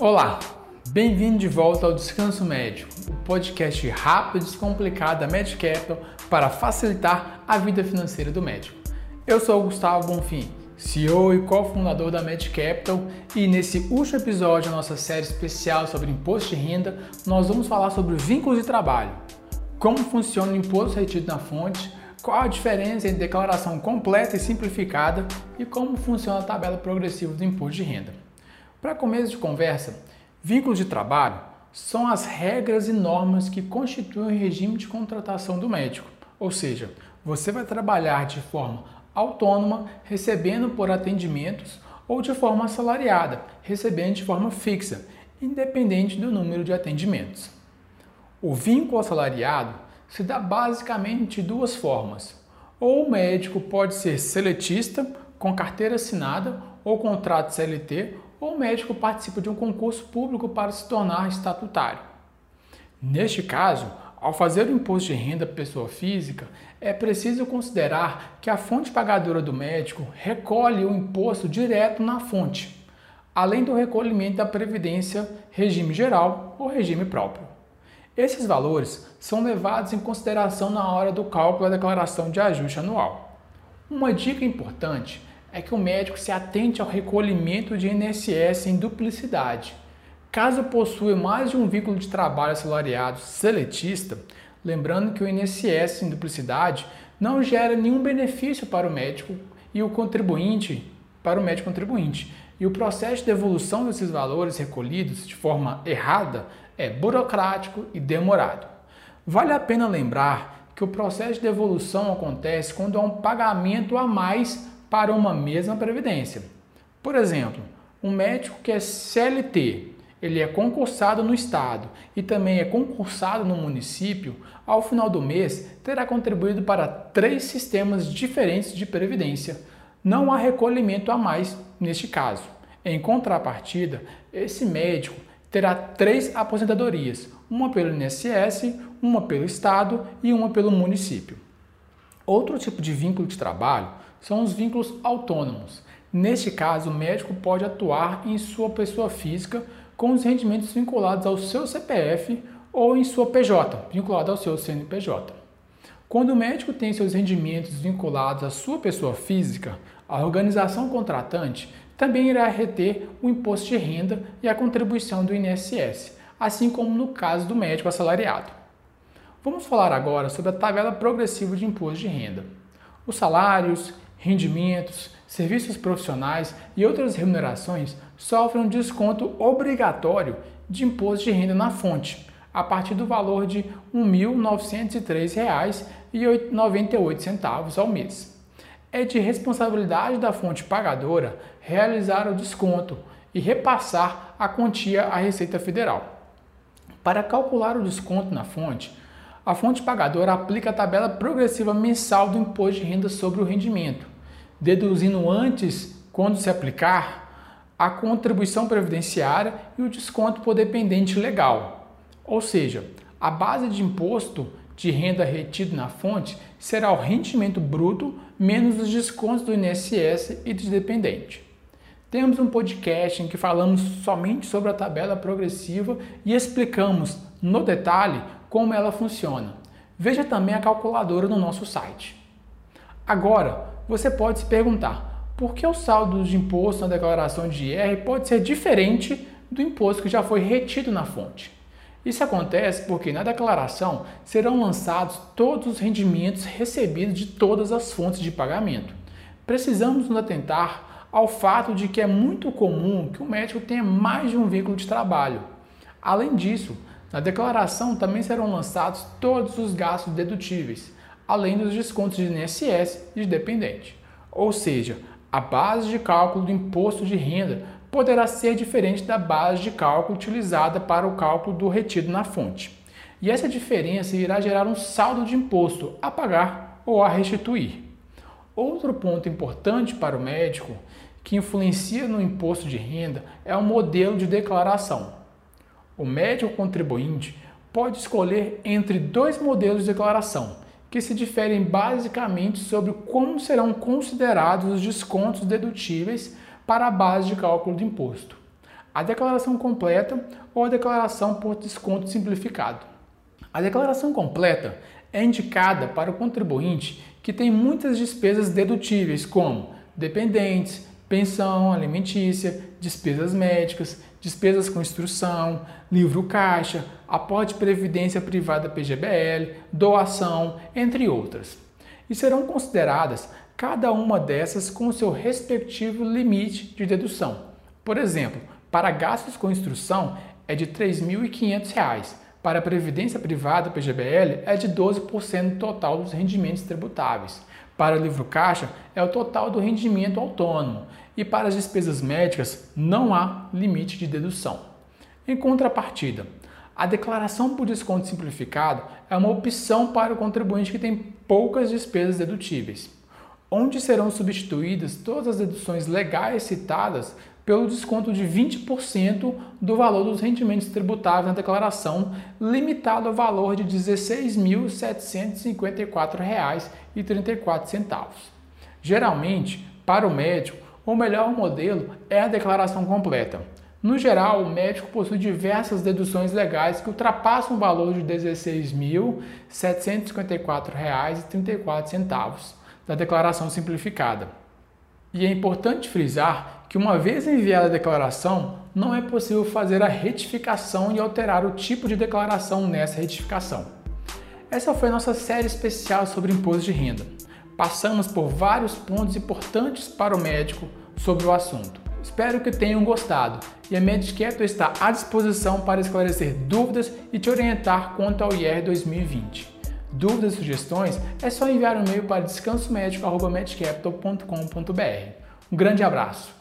Olá, bem-vindo de volta ao Descanso Médico, o podcast rápido e descomplicado da MedCapital para facilitar a vida financeira do médico. Eu sou o Gustavo Bonfim, CEO e cofundador da MedCapital, e nesse último episódio da nossa série especial sobre imposto de renda, nós vamos falar sobre vínculos de trabalho, como funciona o imposto retido na fonte, qual a diferença entre declaração completa e simplificada e como funciona a tabela progressiva do imposto de renda. Para começo de conversa, vínculos de trabalho são as regras e normas que constituem o regime de contratação do médico. Ou seja, você vai trabalhar de forma autônoma, recebendo por atendimentos, ou de forma assalariada, recebendo de forma fixa, independente do número de atendimentos. O vínculo assalariado se dá basicamente de duas formas. Ou o médico pode ser seletista, com carteira assinada ou contrato CLT, ou o médico participa de um concurso público para se tornar estatutário. Neste caso, ao fazer o imposto de renda pessoa física, é preciso considerar que a fonte pagadora do médico recolhe o imposto direto na fonte, além do recolhimento da previdência regime geral ou regime próprio. Esses valores são levados em consideração na hora do cálculo da declaração de ajuste anual. Uma dica importante é que o médico se atente ao recolhimento de INSS em duplicidade. Caso possua mais de um vínculo de trabalho assalariado seletista, lembrando que o INSS em duplicidade não gera nenhum benefício para o médico e o contribuinte, para o médico contribuinte. E o processo de devolução desses valores recolhidos de forma errada é burocrático e demorado. Vale a pena lembrar que o processo de devolução acontece quando há um pagamento a mais para uma mesma previdência. Por exemplo, um médico que é CLT, ele é concursado no estado e também é concursado no município, ao final do mês terá contribuído para três sistemas diferentes de previdência. Não há recolhimento a mais neste caso. Em contrapartida, esse médico terá três aposentadorias, uma pelo INSS, uma pelo estado e uma pelo município. Outro tipo de vínculo de trabalho são os vínculos autônomos. Neste caso, o médico pode atuar em sua pessoa física com os rendimentos vinculados ao seu CPF ou em sua PJ, vinculado ao seu CNPJ. Quando o médico tem seus rendimentos vinculados à sua pessoa física, a organização contratante também irá reter o imposto de renda e a contribuição do INSS, assim como no caso do médico assalariado. Vamos falar agora sobre a tabela progressiva de imposto de renda. Os salários, rendimentos, serviços profissionais e outras remunerações sofrem um desconto obrigatório de imposto de renda na fonte, a partir do valor de R$ 1.903,98 ao mês. É de responsabilidade da fonte pagadora realizar o desconto e repassar a quantia à Receita Federal. Para calcular o desconto na fonte, a fonte pagadora aplica a tabela progressiva mensal do imposto de renda sobre o rendimento, deduzindo antes, quando se aplicar, a contribuição previdenciária e o desconto por dependente legal. Ou seja, a base de imposto de renda retido na fonte será o rendimento bruto menos os descontos do INSS e do dependente. Temos um podcast em que falamos somente sobre a tabela progressiva e explicamos no detalhe como ela funciona. Veja também a calculadora no nosso site. Agora, você pode se perguntar: por que o saldo de imposto na declaração de IR pode ser diferente do imposto que já foi retido na fonte? Isso acontece porque na declaração serão lançados todos os rendimentos recebidos de todas as fontes de pagamento. Precisamos nos atentar ao fato de que é muito comum que o médico tenha mais de um vínculo de trabalho. Além disso, na declaração também serão lançados todos os gastos dedutíveis, além dos descontos de INSS e de dependente. Ou seja, a base de cálculo do imposto de renda poderá ser diferente da base de cálculo utilizada para o cálculo do retido na fonte. E essa diferença irá gerar um saldo de imposto a pagar ou a restituir. Outro ponto importante para o médico que influencia no imposto de renda é o modelo de declaração. O médico contribuinte pode escolher entre dois modelos de declaração, que se diferem basicamente sobre como serão considerados os descontos dedutíveis para a base de cálculo do imposto. a declaração completa ou a declaração por desconto simplificado. A declaração completa é indicada para o contribuinte que tem muitas despesas dedutíveis, como dependentes, pensão alimentícia, despesas médicas, despesas com instrução, livro caixa, aporte previdência privada PGBL, doação, entre outras. E serão consideradas cada uma dessas com seu respectivo limite de dedução. Por exemplo, para gastos com instrução é de R$ 3.500, para previdência privada PGBL é de 12% total dos rendimentos tributáveis. Para o livro caixa é o total do rendimento autônomo e para as despesas médicas não há limite de dedução. Em contrapartida, a declaração por desconto simplificado é uma opção para o contribuinte que tem poucas despesas dedutíveis, onde serão substituídas todas as deduções legais citadas pelo desconto de 20% do valor dos rendimentos tributáveis na declaração, limitado ao valor de R$ 16.754,34. Geralmente, para o médico, o melhor modelo é a declaração completa. No geral, o médico possui diversas deduções legais que ultrapassam o valor de R$ 16.754,34 da declaração simplificada. E é importante frisar que, uma vez enviada a declaração, não é possível fazer a retificação e alterar o tipo de declaração nessa retificação. Essa foi a nossa série especial sobre imposto de renda. Passamos por vários pontos importantes para o médico sobre o assunto. Espero que tenham gostado e a Medcapital está à disposição para esclarecer dúvidas e te orientar quanto ao IR 2020. Dúvidas e sugestões é só enviar um e-mail para descansomédico.medcapital.com.br. Um grande abraço!